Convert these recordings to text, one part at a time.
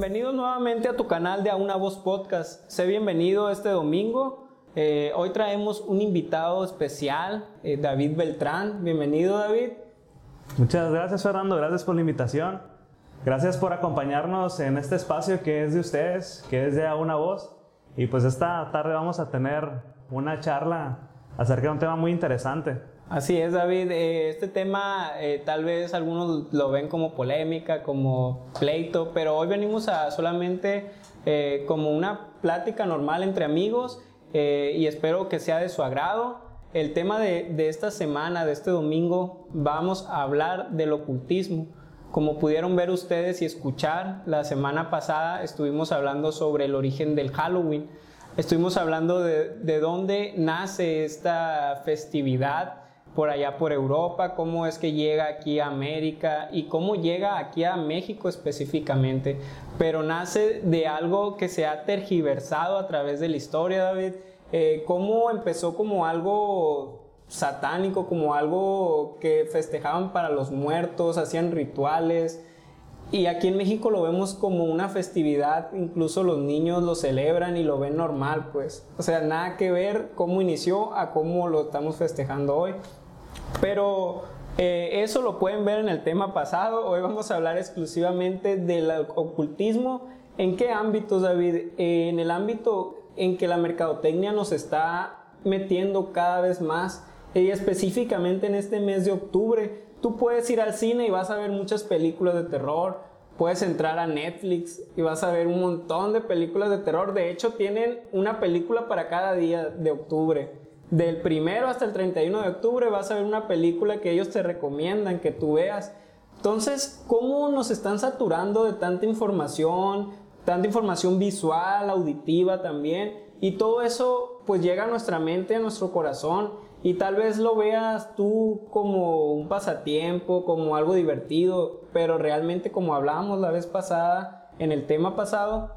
bienvenidos nuevamente a tu canal de A Una Voz Podcast. Sé bienvenido este domingo. Eh, hoy traemos un invitado especial, eh, David Beltrán. Bienvenido, David. Muchas gracias, Fernando. Gracias por la invitación. Gracias por acompañarnos en este espacio que es de ustedes, que es de A Una Voz. Y pues esta tarde vamos a tener una charla acerca de un tema muy interesante. Así es, David. Eh, este tema eh, tal vez algunos lo ven como polémica, como pleito, pero hoy venimos a solamente eh, como una plática normal entre amigos y espero que sea de su agrado. El tema de, de esta semana, de este domingo, vamos a hablar del ocultismo. Como pudieron ver ustedes y escuchar, la semana pasada estuvimos hablando sobre el origen del Halloween. Estuvimos hablando de, de dónde nace esta festividad por allá por Europa, cómo es que llega aquí a América y cómo llega aquí a México específicamente. Pero nace de algo que se ha tergiversado a través de la historia, David. Eh, cómo empezó como algo satánico, como algo que festejaban para los muertos, hacían rituales. Y aquí en México lo vemos como una festividad, incluso los niños lo celebran y lo ven normal, pues. O sea, nada que ver cómo inició a cómo lo estamos festejando hoy. Pero eh, eso lo pueden ver en el tema pasado. Hoy vamos a hablar exclusivamente del ocultismo. ¿En qué ámbitos, David? en el ámbito en que la mercadotecnia nos está metiendo cada vez más. Y específicamente en este mes de octubre, tú puedes ir al cine y vas a ver muchas películas de terror. Puedes entrar a Netflix y vas a ver un montón de películas de terror. De hecho, tienen una película para cada día de octubre del primero hasta el 31 de octubre vas a ver una película que ellos te recomiendan que tú veas. Entonces, ¿cómo nos están saturando de tanta información, tanta información visual, auditiva también? Y todo eso pues llega a nuestra mente, a nuestro corazón y tal vez lo veas tú como un pasatiempo, como algo divertido, pero realmente como hablábamos la vez pasada en el tema pasado,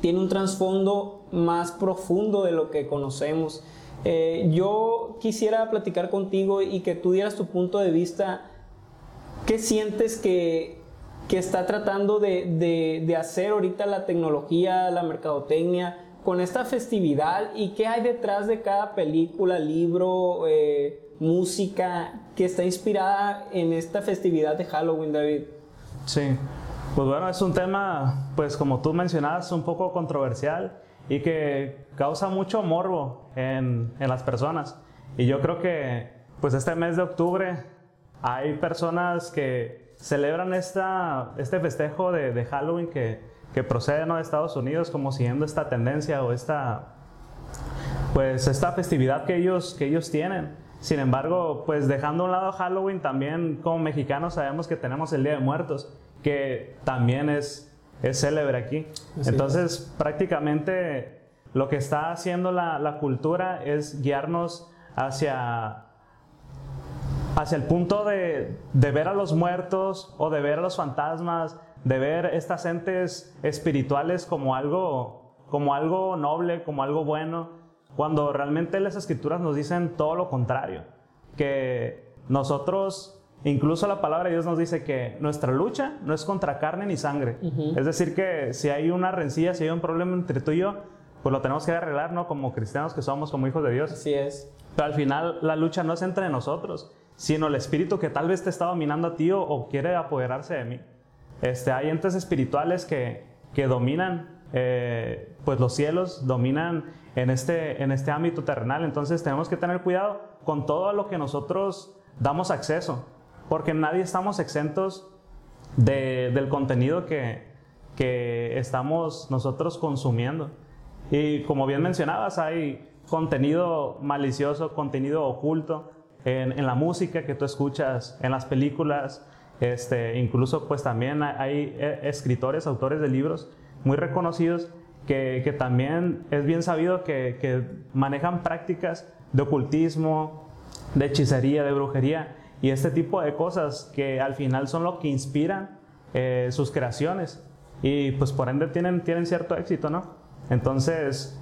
tiene un trasfondo más profundo de lo que conocemos. Eh, yo quisiera platicar contigo y que tú dieras tu punto de vista. ¿Qué sientes que, que está tratando de, de, hacer ahorita la tecnología, la mercadotecnia con esta festividad y qué hay detrás de cada película, libro, eh, música que está inspirada en esta festividad de Halloween, David? Sí, pues bueno, es un tema, pues como tú mencionabas, un poco controversial y que causa mucho morbo en, en, las personas. Y yo creo que pues este mes de octubre hay personas que celebran esta, este festejo de, de Halloween que, que procede ¿no? de Estados Unidos como siguiendo esta tendencia o esta, pues esta festividad que ellos, que ellos tienen. Sin embargo, pues dejando a un lado Halloween, también como mexicanos sabemos que tenemos el Día de Muertos, que también es es célebre aquí. Entonces, prácticamente lo que está haciendo la, cultura es guiarnos hacia, hacia el punto de, ver a los muertos o de ver a los fantasmas, de ver estas entes espirituales como algo, como algo noble, como algo bueno, cuando realmente las escrituras nos dicen todo lo contrario, que nosotros Incluso la palabra de Dios nos dice que nuestra lucha no es contra carne ni sangre. Es decir, que si hay una rencilla, si hay un problema entre tú y yo, pues lo tenemos que arreglar, ¿no? Como cristianos que somos, como hijos de Dios. Así es. Pero al final la lucha no es entre nosotros, sino el espíritu que tal vez te está dominando a ti o, quiere apoderarse de mí. Este, hay entes espirituales que, que dominan eh, pues los cielos, dominan en este, en este ámbito terrenal. Entonces tenemos que tener cuidado con todo lo que nosotros damos acceso porque nadie estamos exentos del contenido que, estamos nosotros consumiendo. Y como bien mencionabas, hay contenido malicioso, contenido oculto en, la música que tú escuchas, en las películas, este, incluso pues también hay eh, escritores, autores de libros muy reconocidos que, también es bien sabido que, que manejan prácticas de ocultismo, de hechicería, de brujería, y este tipo de cosas que al final son lo que inspiran eh, sus creaciones y pues por ende tienen, tienen cierto éxito, ¿no? Entonces,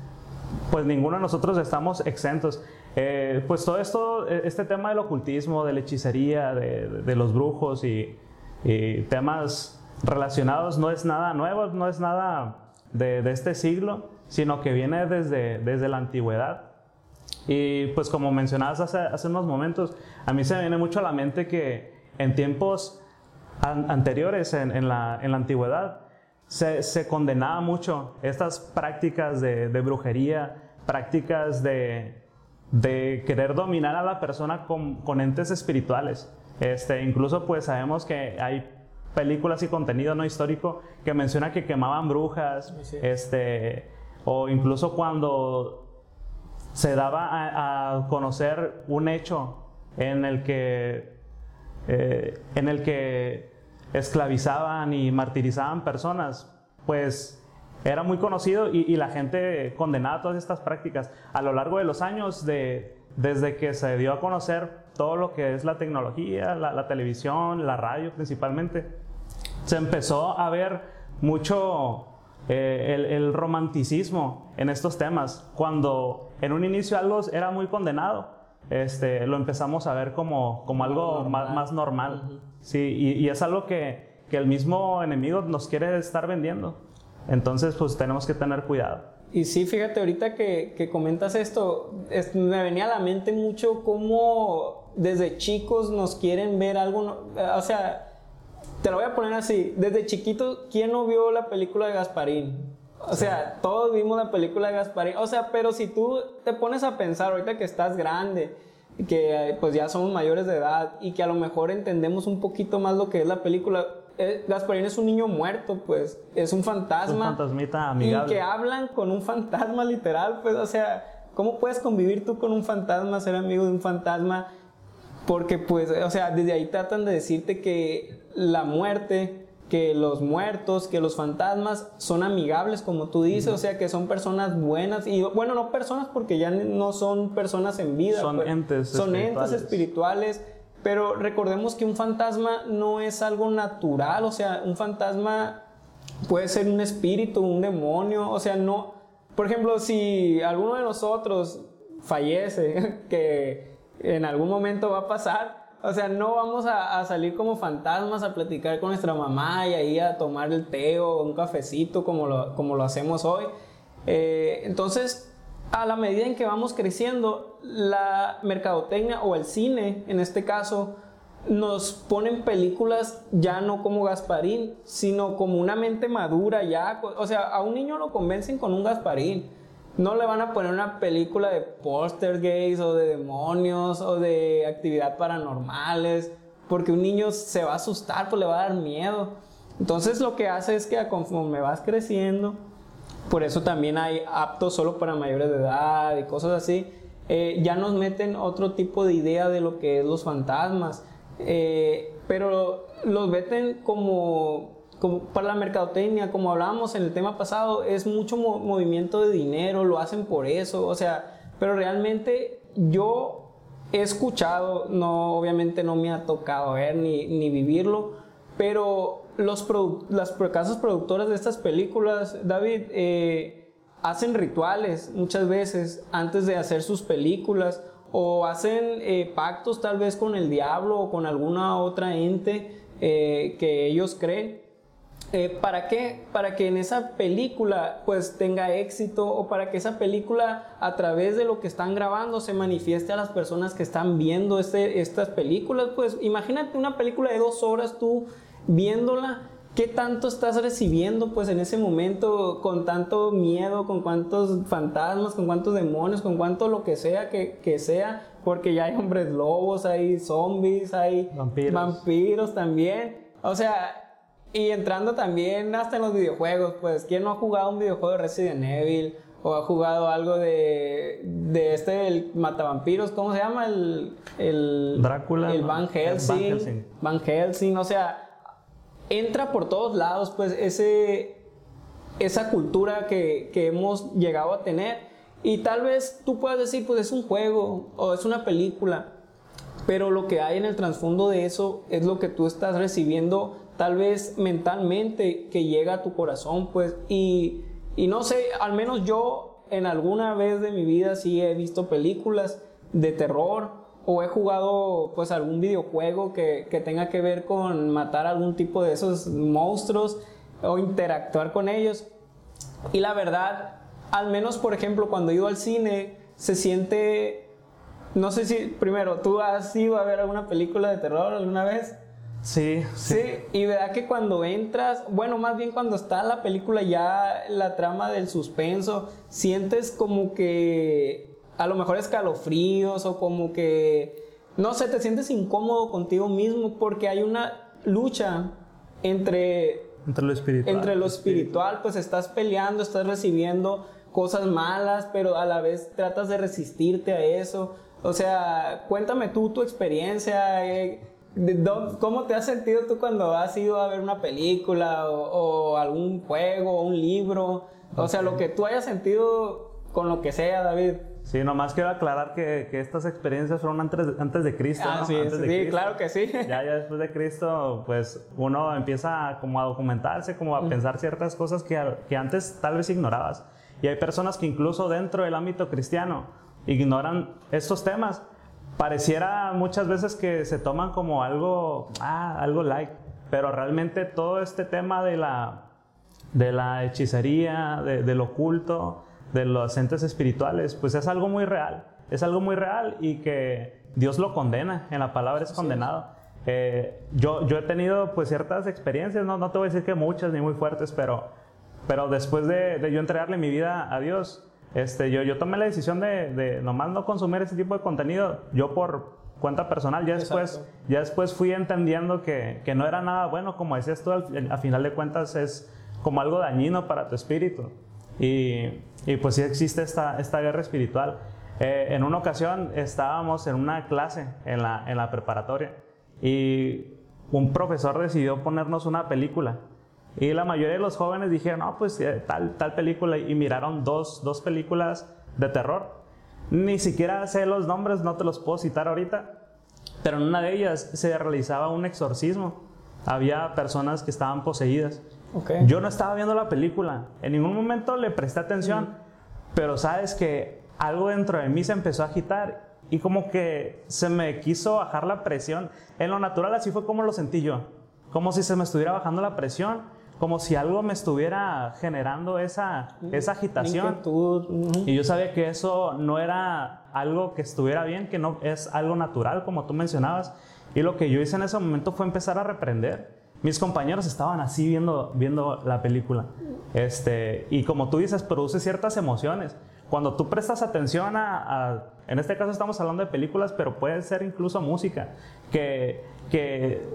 pues ninguno de nosotros estamos exentos. Eh, pues todo esto, e, este tema del ocultismo, de la hechicería, de, los brujos y, y, temas relacionados no es nada nuevo, no es nada de, de este siglo, sino que viene desde, desde la antigüedad. Y pues como mencionabas hace, hace unos momentos, a mí se me viene mucho a la mente que en tiempos anteriores, en, en, la, en, la, antigüedad, se, se, condenaba mucho estas prácticas de, de brujería, prácticas de, de, querer dominar a la persona con, con entes espirituales. Este, incluso pues sabemos que hay películas y contenido no histórico que menciona que quemaban brujas, sí. este, o incluso cuando se daba a, a, conocer un hecho en el que, eh, en el que esclavizaban y martirizaban personas, pues era muy conocido y, la gente condenaba todas estas prácticas. A lo largo de los años, de, desde que se dio a conocer todo lo que es la tecnología, la, televisión, la radio principalmente, se empezó a ver mucho eh, el, romanticismo en estos temas. Cuando en un inicio algo era muy condenado, este, lo empezamos a ver como, como algo normal. Más, más, normal. Uh -huh. sí, y, y, es algo que, que el mismo enemigo nos quiere estar vendiendo. Entonces, pues tenemos que tener cuidado. Y sí, fíjate, ahorita que, que comentas esto, es, me venía a la mente mucho cómo desde chicos nos quieren ver algo, o sea, te lo voy a poner así, desde chiquito, ¿quién no vio la película de Gasparín? O sea, todos vimos la película de Gasparín, o sea, pero si tú te pones a pensar ahorita que estás grande, que pues ya somos mayores de edad y que a lo mejor entendemos un poquito más lo que es la película, eh, Gasparín es un niño muerto, pues, es un fantasma. Un fantasmita amigable. Y que hablan con un fantasma literal, pues, o sea, ¿cómo puedes convivir tú con un fantasma, ser amigo de un fantasma? Porque, pues, o sea, desde ahí tratan de decirte que la muerte, que los muertos, que los fantasmas son amigables, como tú dices, uh -huh. o sea, que son personas buenas. Y bueno, no personas porque ya no son personas en vida. Son pues, entes Son espirituales. entes espirituales pero recordemos que un fantasma no es algo natural, o sea, un fantasma puede ser un espíritu, un demonio, o sea, no. Por ejemplo, si alguno de nosotros fallece, que en algún momento va a pasar, o sea, no vamos a, a, salir como fantasmas a platicar con nuestra mamá y ahí a tomar el té o un cafecito como lo, como lo hacemos hoy. Eh, entonces, a la medida en que vamos creciendo, la mercadotecnia o el cine, en este caso, nos ponen películas ya no como Gasparín, sino como una mente madura ya. O sea, a un niño lo convencen con un Gasparín. No le van a poner una película de gays o de demonios o de actividad paranormales, porque un niño se va a asustar, pues le va a dar miedo. Entonces lo que hace es que conforme vas creciendo, por eso también hay aptos solo para mayores de edad y cosas así. Eh, ya nos meten otro tipo de idea de lo que es los fantasmas, eh, pero los meten como, como para la mercadotecnia, como hablábamos en el tema pasado, es mucho mo movimiento de dinero, lo hacen por eso, o sea, pero realmente yo he escuchado, no, obviamente no me ha tocado ver ni, ni vivirlo, pero los produ las casas productoras de estas películas, David, eh, hacen rituales muchas veces antes de hacer sus películas o hacen eh, pactos tal vez con el diablo o con alguna otra ente eh, que ellos creen. Eh, ¿Para qué? Para que en esa película pues tenga éxito o para que esa película a través de lo que están grabando se manifieste a las personas que están viendo este, estas películas. Pues imagínate una película de dos horas tú viéndola, ¿qué tanto estás recibiendo pues en ese momento con tanto miedo, con cuántos fantasmas, con cuántos demonios, con cuánto lo que sea que, que sea? Porque ya hay hombres lobos, hay zombies, hay vampiros. vampiros también. O sea, y entrando también hasta en los videojuegos, pues, ¿quién no ha jugado un videojuego de Resident Evil? O ha jugado algo de, de este, el Matavampiros, ¿cómo se llama? El, el Drácula. El Van Helsing. Van Helsing. Van Helsing, o sea, entra por todos lados, pues, ese, esa cultura que, que hemos llegado a tener. Y tal vez tú puedas decir, pues, es un juego o es una película. Pero lo que hay en el trasfondo de eso es lo que tú estás recibiendo tal vez mentalmente que llega a tu corazón, pues, y, y, no sé, al menos yo en alguna vez de mi vida sí he visto películas de terror o he jugado pues algún videojuego que, que tenga que ver con matar algún tipo de esos monstruos o interactuar con ellos. Y la verdad, al menos por ejemplo cuando he ido al cine, se siente, no sé si, primero, ¿tú has ido a ver alguna película de terror alguna vez? Sí, sí, y verdad que cuando entras, bueno, más bien cuando está la película ya la trama del suspenso, sientes como que a lo mejor escalofríos o como que, no sé, te sientes incómodo contigo mismo porque hay una lucha entre... Entre lo espiritual. Entre lo espiritual, pues estás peleando, estás recibiendo cosas malas, pero a la vez tratas de resistirte a eso. O sea, cuéntame tú tu experiencia. Eh, ¿Cómo te has sentido tú cuando has ido a ver una película o, algún juego o un libro? O sea, lo que tú hayas sentido con lo que sea, David. Sí, nomás quiero aclarar que, que estas experiencias fueron antes, antes de Cristo. Ah, sí, sí claro que sí. Ya, ya después de Cristo, pues uno empieza como a documentarse, como a pensar ciertas cosas que, que antes tal vez ignorabas. Y hay personas que incluso dentro del ámbito cristiano ignoran estos temas pareciera muchas veces que se toman como algo, ah, algo like, pero realmente todo este tema de la, de la hechicería, de, del oculto, de los entes espirituales, pues es algo muy real, es algo muy real y que Dios lo condena, en la palabra es condenado. Eh, yo, yo he tenido pues ciertas experiencias, no, no te voy a decir que muchas ni muy fuertes, pero, pero después de, de yo entregarle mi vida a Dios, este, yo, yo tomé la decisión de, de nomás no consumir ese tipo de contenido, yo por cuenta personal, ya después, ya después fui entendiendo que, que, no era nada bueno, como decías tú, al, a final de cuentas es como algo dañino para tu espíritu. Y, y pues sí existe esta, esta guerra espiritual. Eh, en una ocasión estábamos en una clase en la, en la preparatoria y un profesor decidió ponernos una película y la mayoría de los jóvenes dijeron, no, pues eh, tal, tal película, y miraron dos, dos películas de terror. Ni siquiera sé los nombres, no te los puedo citar ahorita, pero en una de ellas se realizaba un exorcismo. Había personas que estaban poseídas. Yo no estaba viendo la película, en ningún momento le presté atención, pero sabes que algo dentro de mí se empezó a agitar y como que se me quiso bajar la presión. En lo natural así fue como lo sentí yo, como si se me estuviera bajando la presión como si algo me estuviera generando esa, esa agitación. Y yo sabía que eso no era algo que estuviera bien, que no es algo natural, como tú mencionabas. Y lo que yo hice en ese momento fue empezar a reprender. Mis compañeros estaban así viendo, viendo la película. Este, y como tú dices, produce ciertas emociones. Cuando tú prestas atención a, a, en este caso estamos hablando de películas, pero puede ser incluso música, que, que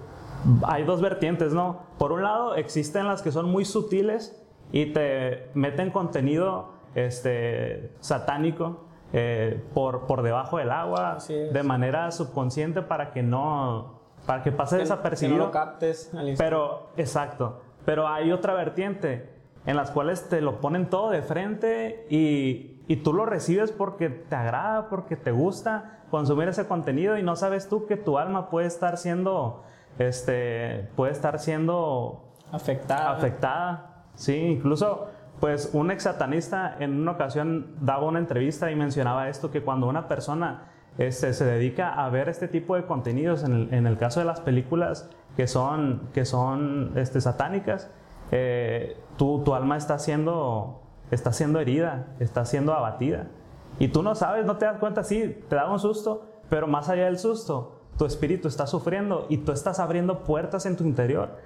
hay dos vertientes, ¿no? Por un lado, existen las que son muy sutiles y te meten contenido este, satánico eh, por, por debajo del agua de manera subconsciente para que no, para que pase desapercibido. Que no lo captes. Pero, exacto. Pero hay otra vertiente en las cuales te lo ponen todo de frente y, y tú lo recibes porque te agrada, porque te gusta consumir ese contenido y no sabes tú que tu alma puede estar siendo este, puede estar siendo afectada. afectada. Sí, incluso pues un ex satanista en una ocasión daba una entrevista y mencionaba esto, que cuando una persona este, se dedica a ver este tipo de contenidos, en el, caso de las películas que son, que son este, satánicas, eh, tu, tu, alma está siendo, está siendo herida, está siendo abatida. Y tú no sabes, no te das cuenta, sí, te da un susto, pero más allá del susto, tu espíritu está sufriendo y tú estás abriendo puertas en tu interior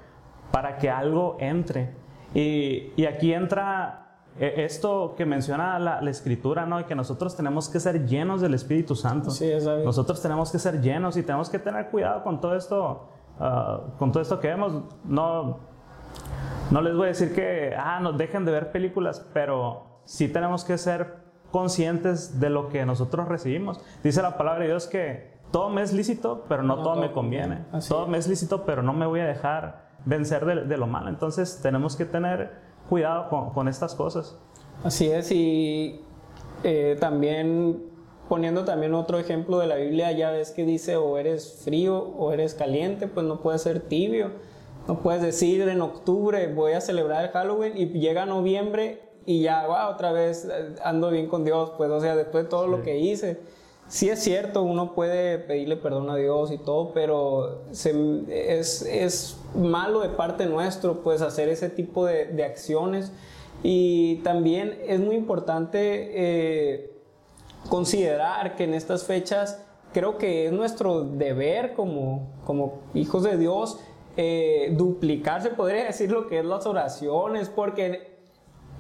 para que algo entre. Y, y aquí entra eh, esto que menciona la, la, escritura, ¿no? Y que nosotros tenemos que ser llenos del Espíritu Santo. Sí, nosotros tenemos que ser llenos y tenemos que tener cuidado con todo esto, uh, con todo esto que vemos. No, no les voy a decir que, ah, nos dejen de ver películas, pero sí tenemos que ser conscientes de lo que nosotros recibimos. Dice la palabra de Dios que todo me es lícito, pero no, todo, me conviene. todo me es lícito, pero no me voy a dejar vencer de, lo malo. Entonces tenemos que tener cuidado con, estas cosas. Así es, y eh, también poniendo también otro ejemplo de la Biblia, ya ves que dice o eres frío o eres caliente, pues no puedes ser tibio. No puedes decir en octubre voy a celebrar el Halloween y llega noviembre y ya, wow, otra vez eh, ando bien con Dios, pues o sea, después de todo lo que hice sí es cierto, uno puede pedirle perdón a Dios y todo, pero es, es, malo de parte nuestro, pues, hacer ese tipo de, de acciones. Y también es muy importante eh, considerar que en estas fechas creo que es nuestro deber como, como hijos de Dios eh, duplicar, se podría decir, lo que es las oraciones, porque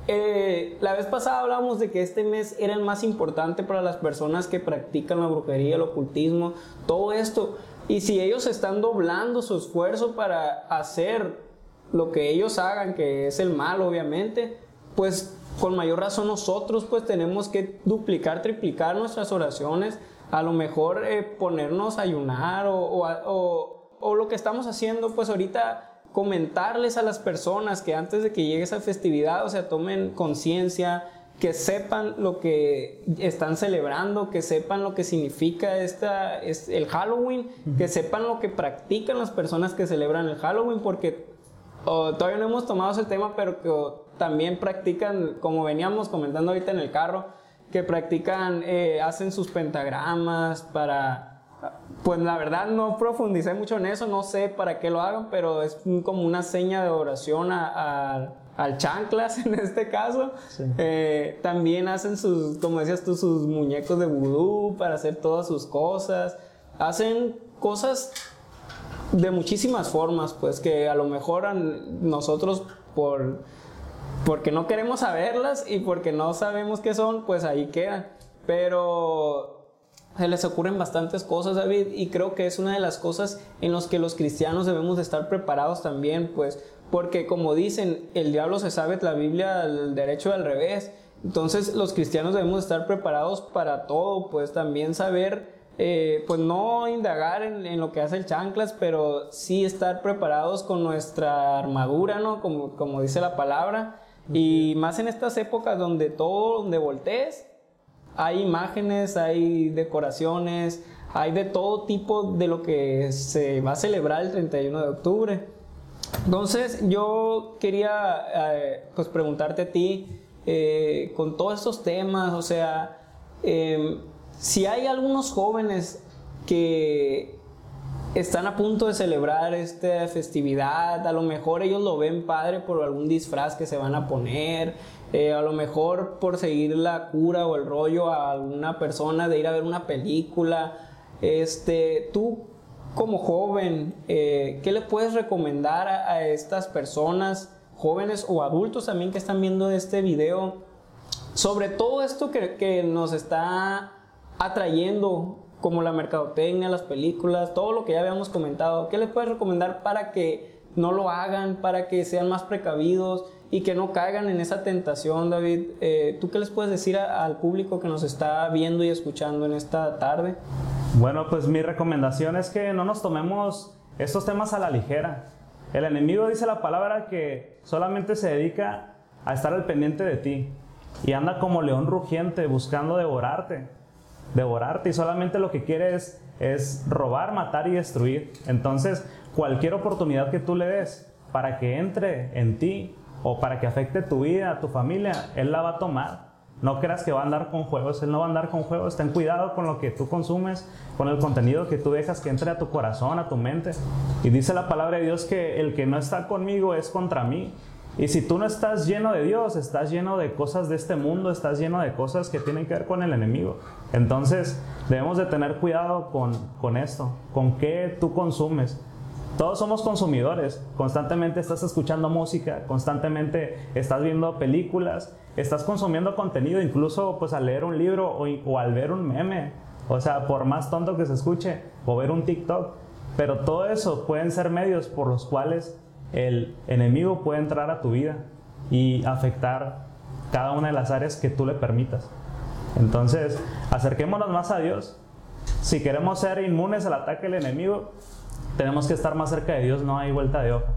eh, la vez pasada hablábamos de que este mes era el más importante para las personas que practican la brujería, el ocultismo, todo esto. Y si ellos están doblando su esfuerzo para hacer lo que ellos hagan, que es el mal, obviamente, pues con mayor razón nosotros pues tenemos que duplicar, triplicar nuestras oraciones, a lo mejor eh, ponernos a ayunar o, o lo que estamos haciendo pues ahorita comentarles a las personas que antes de que llegue esa festividad, o sea, tomen conciencia, que sepan lo que están celebrando, que sepan lo que significa esta, es el Halloween, que sepan lo que practican las personas que celebran el Halloween, porque todavía no hemos tomado ese tema, pero que también practican, como veníamos comentando ahorita en el carro, que practican, eh, hacen sus pentagramas para pues la verdad no profundicé mucho en eso, no sé para qué lo hagan, pero es como una seña de oración al chanclas en este caso. Eh, también hacen sus, como decías tú, sus muñecos de vudú para hacer todas sus cosas. Hacen cosas de muchísimas formas, pues que a lo mejor nosotros por porque no queremos saberlas y porque no sabemos qué son, pues ahí quedan. Pero se les ocurren bastantes cosas, David, y creo que es una de las cosas en las que los cristianos debemos de estar preparados también, pues, porque como dicen, el diablo se sabe la Biblia al derecho y al revés. Entonces los cristianos debemos estar preparados para todo, pues también saber, eh, pues no indagar en, lo que hace el chanclas, pero sí estar preparados con nuestra armadura, ¿no? Como, como dice la palabra. Y más en estas épocas donde todo, donde voltees, hay imágenes, hay decoraciones, hay de todo tipo de lo que se va a celebrar el 31 de octubre. Entonces yo quería eh, pues preguntarte a ti eh, con todos estos temas, o sea, em, si hay algunos jóvenes que están a punto de celebrar esta festividad, a lo mejor ellos lo ven padre por algún disfraz que se van a poner, eh, a lo mejor por seguir la cura o el rollo a alguna persona de ir a ver una película. Este, tú como joven, eh, ¿qué le puedes recomendar a, estas personas, jóvenes o adultos también que están viendo este video, sobre todo esto que, que nos está atrayendo como la mercadotecnia, las películas, todo lo que ya habíamos comentado? ¿Qué les puedes recomendar para que no lo hagan, para que sean más precavidos? Y que no caigan en esa tentación, David. Eh, ¿Tú qué les puedes decir al público que nos está viendo y escuchando en esta tarde? Bueno, pues mi recomendación es que no nos tomemos estos temas a la ligera. El enemigo dice la palabra que solamente se dedica a estar al pendiente de ti y anda como león rugiente buscando devorarte, devorarte y solamente lo que quiere es, es robar, matar y destruir. Entonces, cualquier oportunidad que tú le des para que entre en ti o para que afecte tu vida, tu familia, Él la va a tomar. No creas que va a andar con juegos, Él no va a andar con juegos. Ten cuidado con lo que tú consumes, con el contenido que tú dejas que entre a tu corazón, a tu mente. Y dice la palabra de Dios que el que no está conmigo es contra mí. Y si tú no estás lleno de Dios, estás lleno de cosas de este mundo, estás lleno de cosas que tienen que ver con el enemigo. Entonces debemos de tener cuidado con, con esto, con qué tú consumes. Todos somos consumidores, constantemente estás escuchando música, constantemente estás viendo películas, estás consumiendo contenido, incluso pues al leer un libro o, al ver un meme, o sea, por más tonto que se escuche, o ver un TikTok, pero todo eso pueden ser medios por los cuales el enemigo puede entrar a tu vida y afectar cada una de las áreas que tú le permitas. Entonces, acerquémonos más a Dios. Si queremos ser inmunes al ataque del enemigo, tenemos que estar más cerca de Dios, no hay vuelta de hoja.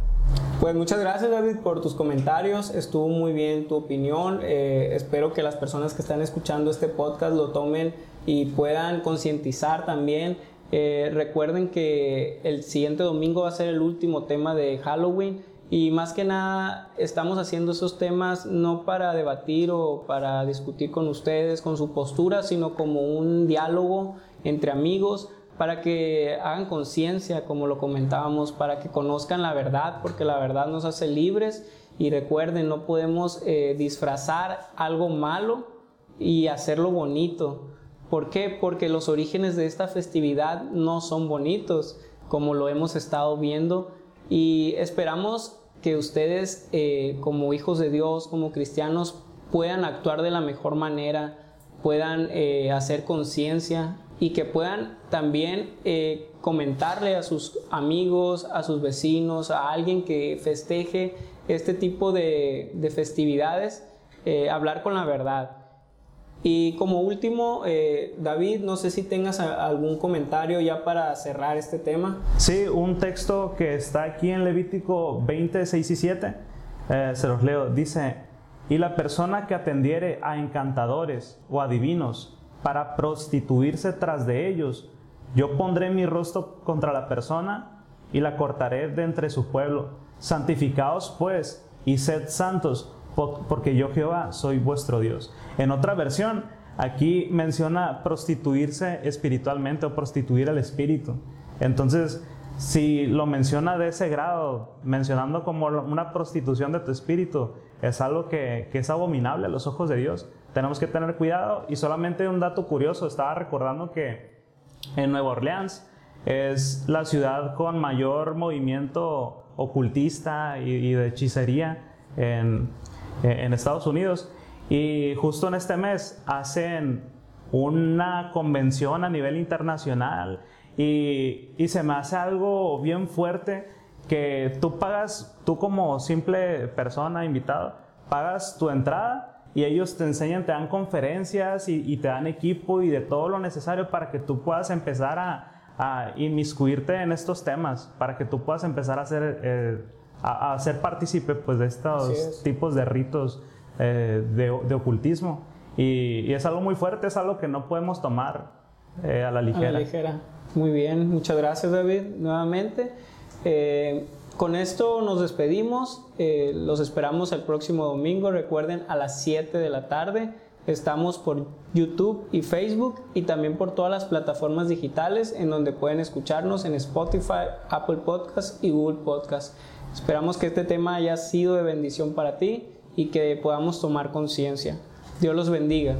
Pues muchas gracias David por tus comentarios, estuvo muy bien tu opinión, eh, espero que las personas que están escuchando este podcast lo tomen y puedan concientizar también. Eh, recuerden que el siguiente domingo va a ser el último tema de Halloween y más que nada estamos haciendo esos temas no para debatir o para discutir con ustedes, con su postura, sino como un diálogo entre amigos para que hagan conciencia, como lo comentábamos, para que conozcan la verdad, porque la verdad nos hace libres y recuerden, no podemos eh, disfrazar algo malo y hacerlo bonito. ¿Por qué? Porque los orígenes de esta festividad no son bonitos, como lo hemos estado viendo, y esperamos que ustedes eh, como hijos de Dios, como cristianos, puedan actuar de la mejor manera, puedan eh, hacer conciencia y que puedan también eh, comentarle a sus amigos, a sus vecinos, a alguien que festeje este tipo de, de festividades, hablar con la verdad. Y como último, eh, David, no sé si tengas algún comentario ya para cerrar este tema. Sí, un texto que está aquí en Levítico 20, 6 y 7, eh, se los leo, dice, y la persona que atendiere a encantadores o adivinos para prostituirse tras de ellos, yo pondré mi rostro contra la persona y la cortaré de entre su pueblo. Santificaos pues y sed santos, porque yo Jehová soy vuestro Dios. En otra versión, aquí menciona prostituirse espiritualmente o prostituir al espíritu. Entonces, si lo menciona de ese grado, mencionando como una prostitución de tu espíritu, es algo que, es abominable a los ojos de Dios. Tenemos que tener cuidado y solamente un dato curioso, estaba recordando que en Nueva Orleans es la ciudad con mayor movimiento ocultista y, de hechicería en, en Estados Unidos. Y justo en este mes hacen una convención a nivel internacional y, y, se me hace algo bien fuerte que tú pagas, tú como simple persona invitada, pagas tu entrada y ellos te enseñan, te dan conferencias y, te dan equipo y de todo lo necesario para que tú puedas empezar a, a inmiscuirte en estos temas, para que tú puedas empezar a hacer... Eh, a, ser partícipe pues, de estos tipos de ritos eh, de, ocultismo. Y, es algo muy fuerte, es algo que no podemos tomar eh, a la ligera. A la ligera. Muy bien, muchas gracias David nuevamente. Eh, con esto nos despedimos, los esperamos el próximo domingo, recuerden a las 7 de la tarde. Estamos por YouTube y Facebook y también por todas las plataformas digitales en donde pueden escucharnos en Spotify, Apple Podcast y Google Podcast. Esperamos que este tema haya sido de bendición para ti y que podamos tomar conciencia. Dios los bendiga.